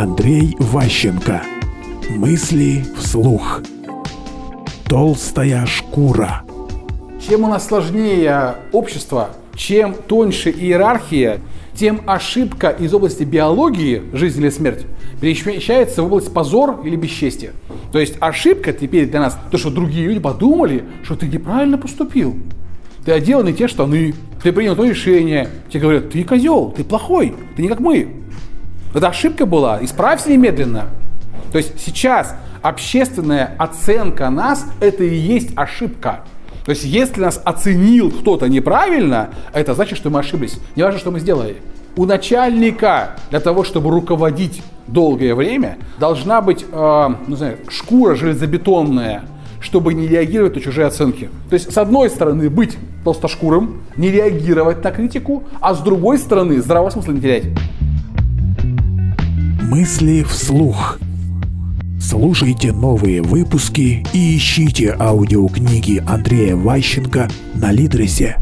Андрей Ващенко. Мысли вслух. Толстая шкура. Чем у нас сложнее общество, чем тоньше иерархия, тем ошибка из области биологии, жизнь или смерть, перемещается в область позор или бесчестия. То есть ошибка теперь для нас, то, что другие люди подумали, что ты неправильно поступил. Ты одел не те штаны, ты принял то решение, тебе говорят, ты козел, ты плохой, ты не как мы. Это ошибка была, исправься немедленно. То есть сейчас общественная оценка нас – это и есть ошибка. То есть если нас оценил кто-то неправильно, это значит, что мы ошиблись. Не важно, что мы сделали. У начальника для того, чтобы руководить долгое время, должна быть э, ну, знаю, шкура железобетонная, чтобы не реагировать на чужие оценки. То есть, с одной стороны, быть толстошкурым, не реагировать на критику, а с другой стороны, здравого смысла не терять. Мысли вслух. Слушайте новые выпуски и ищите аудиокниги Андрея Ващенко на Литресе.